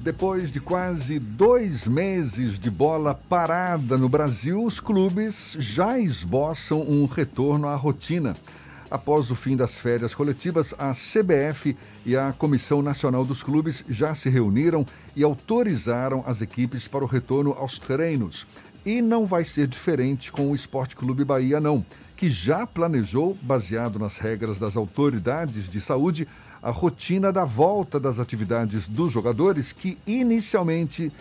Depois de quase dois meses de bola parada no Brasil, os clubes já esboçam um retorno à rotina. Após o fim das férias coletivas, a CBF e a Comissão Nacional dos Clubes já se reuniram e autorizaram as equipes para o retorno aos treinos. E não vai ser diferente com o Esporte Clube Bahia, não, que já planejou, baseado nas regras das autoridades de saúde, a rotina da volta das atividades dos jogadores, que inicialmente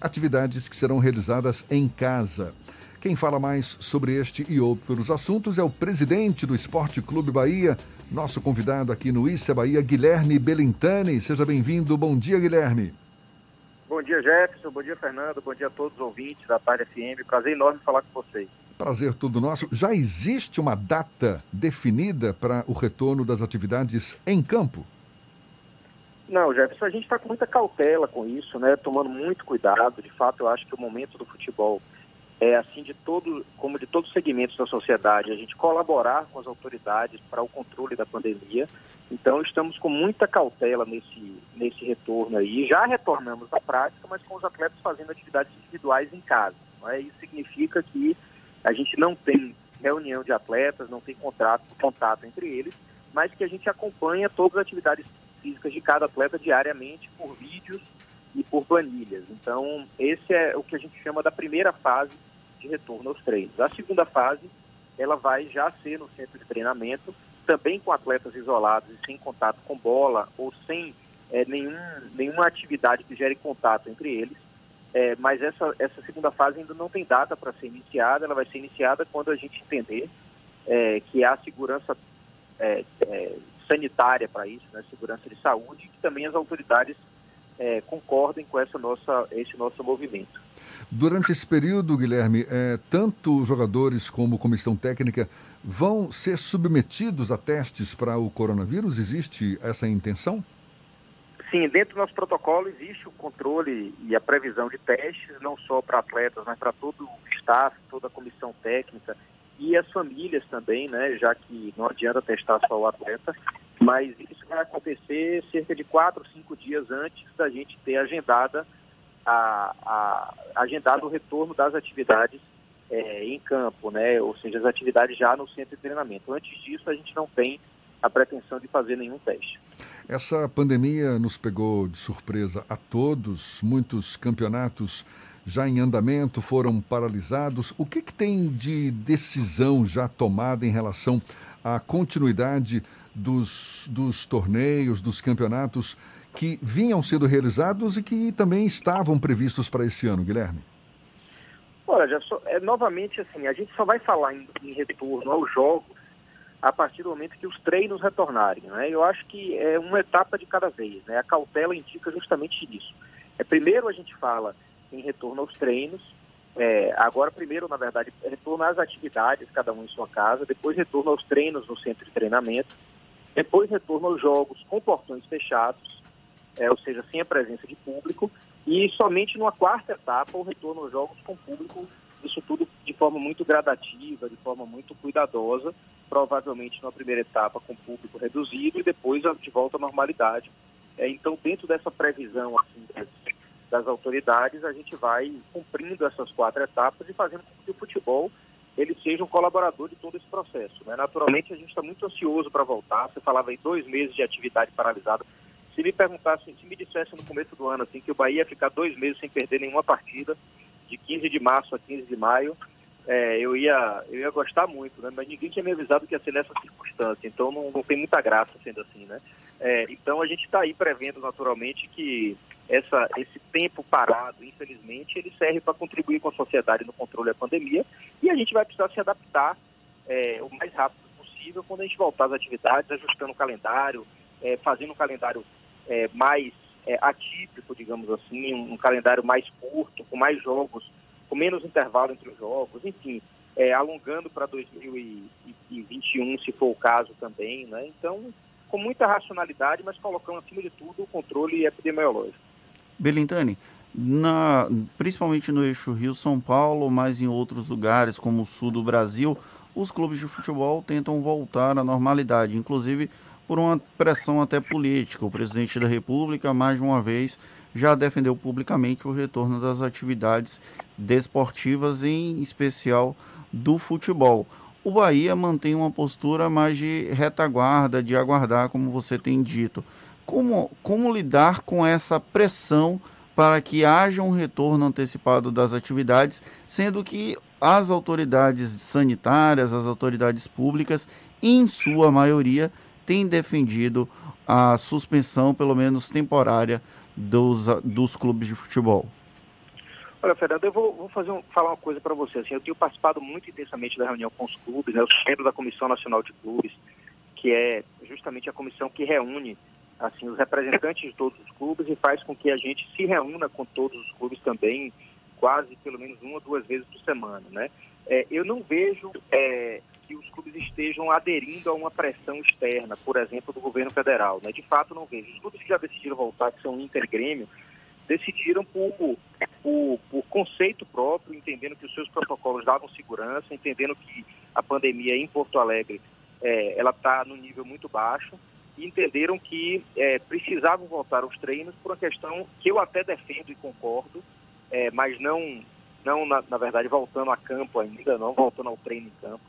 atividades que serão realizadas em casa. Quem fala mais sobre este e outros assuntos é o presidente do Esporte Clube Bahia, nosso convidado aqui no Issa Bahia, Guilherme Belintani. Seja bem-vindo. Bom dia, Guilherme. Bom dia, Jefferson. Bom dia, Fernando. Bom dia a todos os ouvintes da Tarde FM. Prazer enorme falar com vocês. Prazer todo nosso. Já existe uma data definida para o retorno das atividades em campo? Não, Jefferson, a gente está com muita cautela com isso, né? Tomando muito cuidado. De fato, eu acho que o momento do futebol é, assim de todo, como de todos os segmentos da sociedade, a gente colaborar com as autoridades para o controle da pandemia. Então estamos com muita cautela nesse, nesse retorno aí. Já retornamos à prática, mas com os atletas fazendo atividades individuais em casa. É? Isso significa que a gente não tem reunião de atletas, não tem contrato, contato entre eles, mas que a gente acompanha todas as atividades físicas de cada atleta diariamente por vídeos e por planilhas. Então, esse é o que a gente chama da primeira fase de retorno aos treinos. A segunda fase, ela vai já ser no centro de treinamento, também com atletas isolados e sem contato com bola ou sem é, nenhum, nenhuma atividade que gere contato entre eles. É, mas essa, essa segunda fase ainda não tem data para ser iniciada, ela vai ser iniciada quando a gente entender é, que há segurança é, é, sanitária para isso, né, segurança de saúde, e que também as autoridades é, concordem com essa nossa, esse nosso movimento. Durante esse período, Guilherme, é, tanto jogadores como comissão técnica vão ser submetidos a testes para o coronavírus? Existe essa intenção? Sim, dentro do nosso protocolo existe o controle e a previsão de testes, não só para atletas, mas para todo o staff, toda a comissão técnica e as famílias também, né? Já que não adianta testar só o atleta, mas isso vai acontecer cerca de quatro, cinco dias antes da gente ter agendada a, a agendado o retorno das atividades é, em campo, né? Ou seja, as atividades já no centro de treinamento. Antes disso, a gente não tem a pretensão de fazer nenhum teste. Essa pandemia nos pegou de surpresa a todos, muitos campeonatos já em andamento foram paralisados. O que, que tem de decisão já tomada em relação à continuidade dos, dos torneios, dos campeonatos que vinham sendo realizados e que também estavam previstos para esse ano, Guilherme? Olha, já é, novamente assim, a gente só vai falar em, em retorno aos jogos a partir do momento que os treinos retornarem. Né? Eu acho que é uma etapa de cada vez. Né? A cautela indica justamente isso. É, primeiro a gente fala em retorno aos treinos, é, agora primeiro, na verdade, retorno às atividades, cada um em sua casa, depois retorno aos treinos no centro de treinamento, depois retorno aos jogos com portões fechados, é, ou seja, sem a presença de público, e somente numa quarta etapa o retorno aos jogos com público, isso tudo de forma muito gradativa, de forma muito cuidadosa, provavelmente numa primeira etapa com público reduzido e depois de volta à normalidade. É, então, dentro dessa previsão assim, das, das, autoridades, a gente vai cumprindo essas quatro etapas e fazendo com que o futebol ele seja um colaborador de todo esse processo. Né? Naturalmente, a gente está muito ansioso para voltar. Você falava em dois meses de atividade paralisada. Se me perguntasse, se me dissesse no começo do ano assim que o Bahia ia ficar dois meses sem perder nenhuma partida, de 15 de março a 15 de maio, é, eu, ia, eu ia gostar muito, né? Mas ninguém tinha me avisado que ia ser nessa circunstância, então não, não tem muita graça sendo assim, né? É, então a gente está aí prevendo naturalmente que essa, esse tempo parado, infelizmente, ele serve para contribuir com a sociedade no controle da pandemia e a gente vai precisar se adaptar é, o mais rápido possível quando a gente voltar às atividades, ajustando o calendário, é, fazendo um calendário é, mais é, atípico, digamos assim, um, um, calendário mais curto, com mais jogos, com menos intervalo entre os jogos, enfim, é, alongando para 2021, se for o caso também, né? Então, com muita racionalidade, mas colocando acima de tudo o controle epidemiológico. Belintani, na, principalmente no eixo Rio-São Paulo, mas em outros lugares como o sul do Brasil, os clubes de futebol tentam voltar à normalidade. Inclusive, por uma pressão até política. O presidente da República, mais uma vez, já defendeu publicamente o retorno das atividades desportivas, em especial do futebol. O Bahia mantém uma postura mais de retaguarda, de aguardar, como você tem dito. Como, como lidar com essa pressão para que haja um retorno antecipado das atividades, sendo que as autoridades sanitárias, as autoridades públicas, em sua maioria, têm defendido a suspensão, pelo menos temporária, dos, dos clubes de futebol? Olha, Fernando, eu vou, vou fazer um, falar uma coisa para você. Assim, eu tenho participado muito intensamente da reunião com os clubes, né, eu sou membro da Comissão Nacional de Clubes, que é justamente a comissão que reúne assim os representantes de todos os clubes e faz com que a gente se reúna com todos os clubes também, quase pelo menos uma ou duas vezes por semana, né? É, eu não vejo é, que os clubes estejam aderindo a uma pressão externa, por exemplo, do governo federal. Né? De fato, não vejo. Os clubes que já decidiram voltar, que são Inter Grêmio, decidiram por, por, por, conceito próprio, entendendo que os seus protocolos davam segurança, entendendo que a pandemia em Porto Alegre é, ela está no nível muito baixo e entenderam que é, precisavam voltar aos treinos por uma questão que eu até defendo e concordo, é, mas não, não na, na, verdade voltando a campo ainda, não voltando ao treino em campo,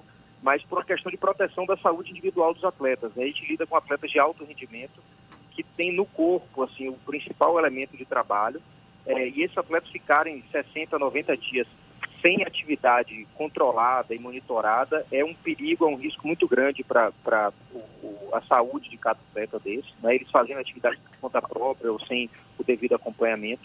mas por uma questão de proteção da saúde individual dos atletas. Né? A gente lida com atletas de alto rendimento que tem no corpo assim o principal elemento de trabalho é, e esses atletas ficarem 60, 90 dias sem atividade controlada e monitorada é um perigo, é um risco muito grande para a saúde de cada atleta desse. Né? Eles fazendo atividade por conta própria ou sem o devido acompanhamento.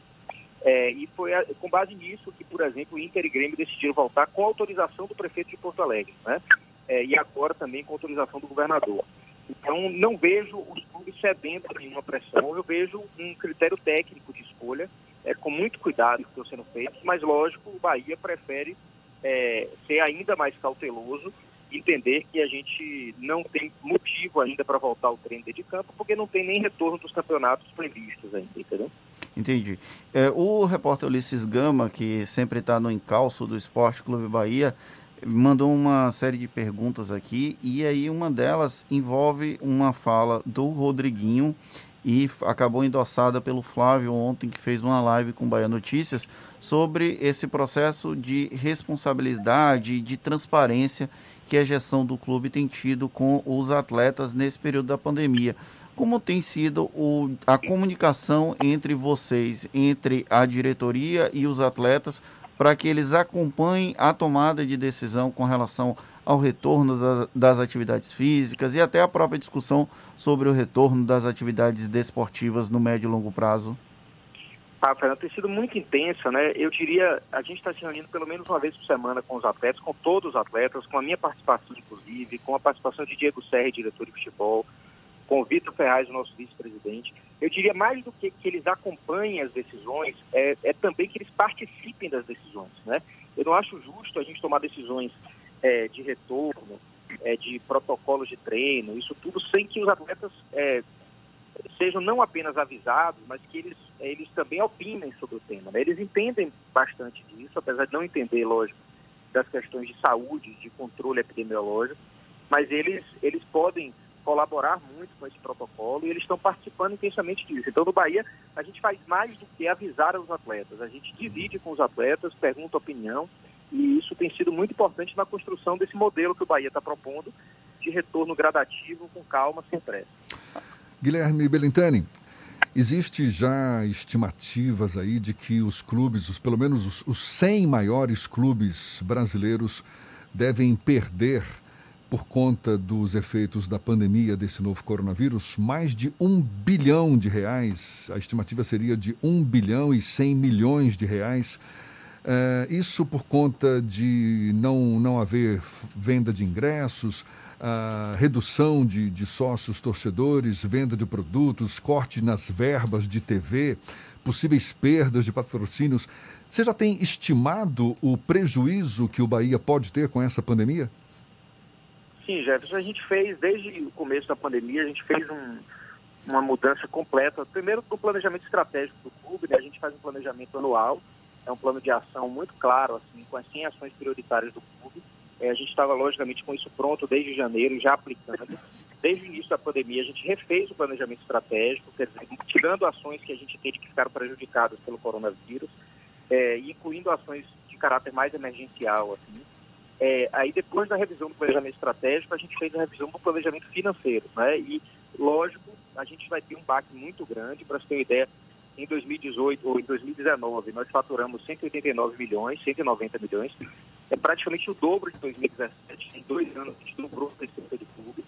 É, e foi a, com base nisso que, por exemplo, o Inter e Grêmio decidiram voltar com autorização do prefeito de Porto Alegre, né? É, e agora também com autorização do governador. Então, não vejo os clubes cedendo nenhuma pressão, eu vejo um critério técnico de escolha, é, com muito cuidado que estão sendo feitos, mas, lógico, o Bahia prefere é, ser ainda mais cauteloso entender que a gente não tem motivo ainda para voltar ao treino de campo, porque não tem nem retorno dos campeonatos previstos ainda, entendeu? Entendi. É, o repórter Ulisses Gama, que sempre está no encalço do Esporte Clube Bahia, mandou uma série de perguntas aqui e aí uma delas envolve uma fala do Rodriguinho e acabou endossada pelo Flávio ontem que fez uma live com Bahia Notícias sobre esse processo de responsabilidade e de transparência que a gestão do clube tem tido com os atletas nesse período da pandemia. Como tem sido o, a comunicação entre vocês, entre a diretoria e os atletas, para que eles acompanhem a tomada de decisão com relação ao retorno da, das atividades físicas e até a própria discussão sobre o retorno das atividades desportivas no médio e longo prazo? Ah, Fernando, tem sido muito intensa, né? Eu diria, a gente está se reunindo pelo menos uma vez por semana com os atletas, com todos os atletas, com a minha participação, inclusive, com a participação de Diego Serra, diretor de futebol, com o Vitor Ferraz, o nosso vice-presidente. Eu diria mais do que que eles acompanhem as decisões, é, é, também que eles participem das decisões, né? Eu não acho justo a gente tomar decisões é, de retorno, é, de protocolos de treino, isso tudo sem que os atletas é, sejam não apenas avisados, mas que eles, eles também opinem sobre o tema. Né? Eles entendem bastante disso, apesar de não entender, lógico, das questões de saúde, de controle epidemiológico, mas eles, eles podem colaborar muito com esse protocolo e eles estão participando intensamente disso. Então, no Bahia, a gente faz mais do que avisar os atletas. A gente divide com os atletas, pergunta opinião, e isso tem sido muito importante na construção desse modelo que o Bahia está propondo de retorno gradativo, com calma, sem pressa. Guilherme Belintani, existe já estimativas aí de que os clubes, os, pelo menos os, os 100 maiores clubes brasileiros, devem perder por conta dos efeitos da pandemia desse novo coronavírus, mais de um bilhão de reais. A estimativa seria de um bilhão e cem milhões de reais. É, isso por conta de não, não haver venda de ingressos, a redução de, de sócios torcedores, venda de produtos, corte nas verbas de TV, possíveis perdas de patrocínios. Você já tem estimado o prejuízo que o Bahia pode ter com essa pandemia? Sim, Jefferson, a gente fez, desde o começo da pandemia, a gente fez um, uma mudança completa. Primeiro, do planejamento estratégico do clube, né? a gente faz um planejamento anual, é um plano de ação muito claro, assim, com as 100 ações prioritárias do clube. É, a gente estava, logicamente, com isso pronto desde janeiro, já aplicando. desde o início da pandemia, a gente refez o planejamento estratégico, quer dizer, tirando ações que a gente teve que ficaram prejudicadas pelo coronavírus, é, incluindo ações de caráter mais emergencial, assim. É, aí depois da revisão do planejamento estratégico, a gente fez a revisão do planejamento financeiro, né? E, lógico, a gente vai ter um baque muito grande, para você ter uma ideia, em 2018 ou em 2019 nós faturamos 189 milhões, 190 milhões, é praticamente o dobro de 2017, em dois anos a gente dobrou a receita de clube.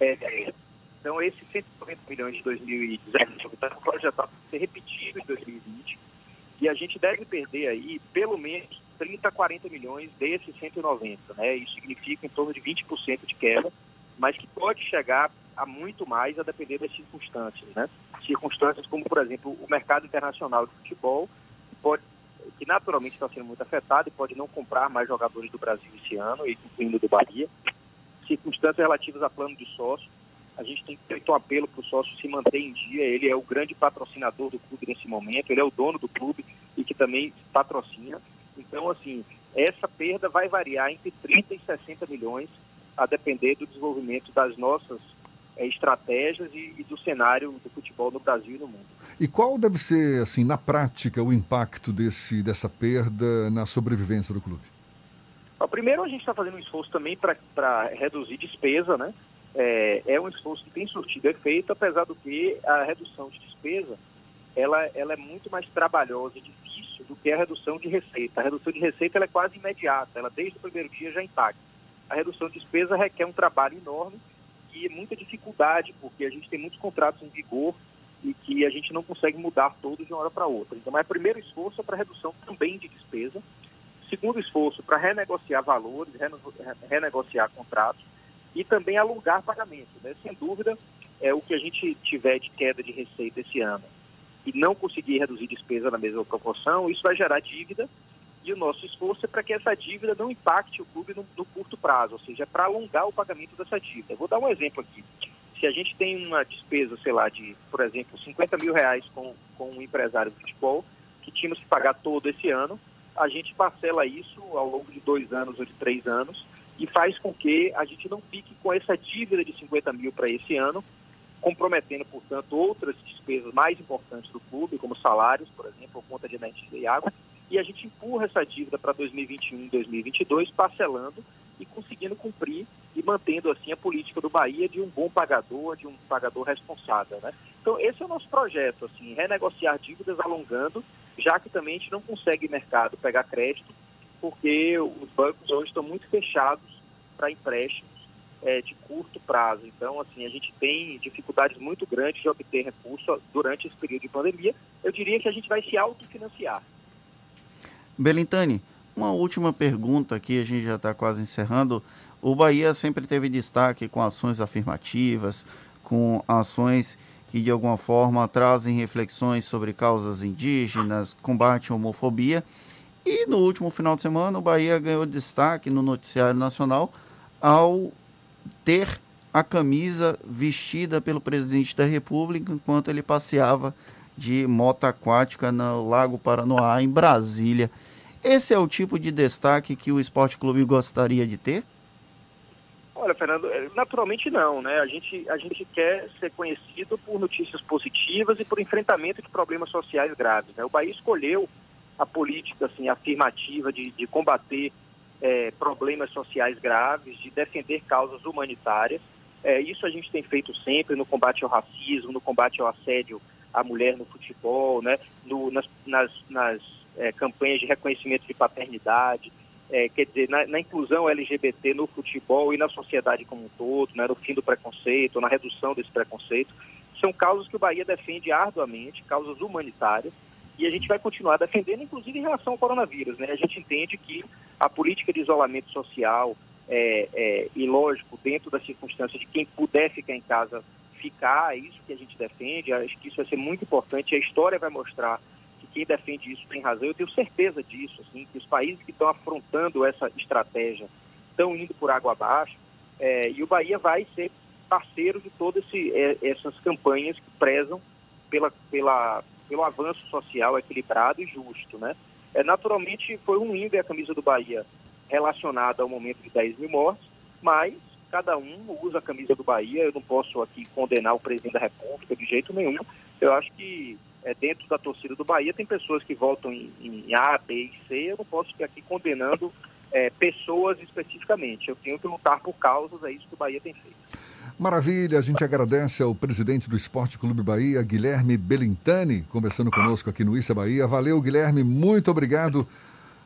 É, então esses 190 milhões de 2017 está projetado para ser repetido em 2020 e a gente deve perder aí pelo menos 30 a 40 milhões desses 190, né? Isso significa em torno de 20% de queda, mas que pode chegar a muito mais a depender das circunstâncias, né? Circunstâncias como, por exemplo, o mercado internacional de futebol, que, pode, que naturalmente está sendo muito afetado e pode não comprar mais jogadores do Brasil esse ano, incluindo do Bahia. Circunstâncias relativas a plano de sócio. A gente tem feito um apelo para o sócio se manter em dia. Ele é o grande patrocinador do clube nesse momento, ele é o dono do clube e que também patrocina. Então, assim, essa perda vai variar entre 30 e 60 milhões, a depender do desenvolvimento das nossas é, estratégias e, e, do cenário do futebol no Brasil e no mundo. E qual deve ser, assim, na prática, o impacto desse, dessa perda na sobrevivência do clube? Bom, primeiro, a gente está fazendo um esforço também para reduzir despesa, né? É, é, um esforço que tem surtido efeito, apesar do que a redução de despesa ela, ela é muito mais trabalhosa e difícil do que a redução de receita. A redução de receita é quase imediata, ela desde o primeiro dia já impacta. A redução de despesa requer um trabalho enorme e muita dificuldade, porque a gente tem muitos contratos em vigor e que a gente não consegue mudar todos de uma hora para outra. Então, o primeiro esforço é para redução também de despesa. Segundo esforço, para renegociar valores, renegociar contratos e também alugar pagamentos. Né? Sem dúvida, é o que a gente tiver de queda de receita esse ano e não conseguir reduzir despesa na mesma proporção, isso vai gerar dívida e o nosso esforço é para que essa dívida não impacte o clube no, no curto prazo, ou seja, para alongar o pagamento dessa dívida. Vou dar um exemplo aqui. Se a gente tem uma despesa, sei lá, de, por exemplo, 50 mil reais com, com um empresário de futebol, que tínhamos que pagar todo esse ano, a gente parcela isso ao longo de dois anos ou de três anos e faz com que a gente não fique com essa dívida de 50 mil para esse ano comprometendo, portanto, outras despesas mais importantes do clube, como salários, por exemplo, conta de energia e água, e a gente empurra essa dívida para 2021 e 2022, parcelando e conseguindo cumprir e mantendo assim a política do Bahia de um bom pagador, de um pagador responsável, né? Então esse é o nosso projeto, assim, renegociar dívidas alongando, já que também a gente não consegue mercado pegar crédito, porque os bancos hoje estão muito fechados para empréstimos é, de curto prazo. Então, assim, a gente tem dificuldades muito grandes de obter recurso durante esse período de pandemia. Eu diria que a gente vai se autofinanciar. Belintani, uma última pergunta aqui, a gente já está quase encerrando. O Bahia sempre teve destaque com ações afirmativas, com ações que de alguma forma trazem reflexões sobre causas indígenas, combate à homofobia. E no último final de semana, o Bahia ganhou destaque no noticiário nacional ao ter a camisa vestida pelo presidente da República enquanto ele passeava de moto aquática no Lago Paranoá, em Brasília. Esse é o tipo de destaque que o Esporte Clube gostaria de ter? Olha, Fernando, é, naturalmente não, né? A gente, a gente quer ser conhecido por notícias positivas e por enfrentamento de problemas sociais graves. Né? O Bahia escolheu a política assim, afirmativa de, de combater é, problemas sociais graves, de defender causas humanitárias. É, isso a gente tem feito sempre no combate ao racismo, no combate ao assédio à mulher no futebol, né? No, nas, nas, nas é, campanhas de reconhecimento de paternidade, é, quer dizer, na, na, inclusão LGBT no futebol e na sociedade como um todo, né? no fim do preconceito, na redução desse preconceito. São causas que o Bahia defende arduamente, causas humanitárias e a gente vai continuar defendendo, inclusive em relação ao coronavírus. Né? A gente entende que a política de isolamento social, é, é, e lógico, dentro das circunstâncias de quem puder ficar em casa, ficar, é isso que a gente defende, acho que isso vai ser muito importante, a história vai mostrar que quem defende isso tem razão, eu tenho certeza disso, assim, que os países que estão afrontando essa estratégia estão indo por água abaixo, é, e o Bahia vai ser parceiro de todas é, essas campanhas que prezam pela, pela, pelo avanço social equilibrado e justo, né? É, naturalmente, foi ruim ver a camisa do Bahia relacionada ao momento de 10 mil mortes, mas cada um usa a camisa do Bahia. Eu não posso aqui condenar o presidente da República de jeito nenhum. Eu acho que é, dentro da torcida do Bahia tem pessoas que votam em, em A, B e C. Eu não posso ficar aqui condenando é, pessoas especificamente. Eu tenho que lutar por causas, é isso que o Bahia tem feito. Maravilha, a gente agradece ao presidente do Esporte Clube Bahia, Guilherme Belintani, conversando conosco aqui no Issa Bahia. Valeu, Guilherme, muito obrigado.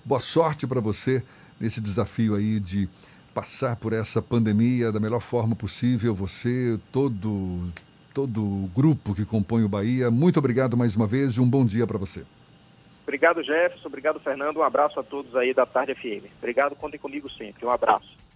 Boa sorte para você nesse desafio aí de passar por essa pandemia da melhor forma possível. Você, todo, todo o grupo que compõe o Bahia, muito obrigado mais uma vez e um bom dia para você. Obrigado, Jefferson. Obrigado, Fernando. Um abraço a todos aí da Tarde FM. Obrigado, contem comigo sempre. Um abraço.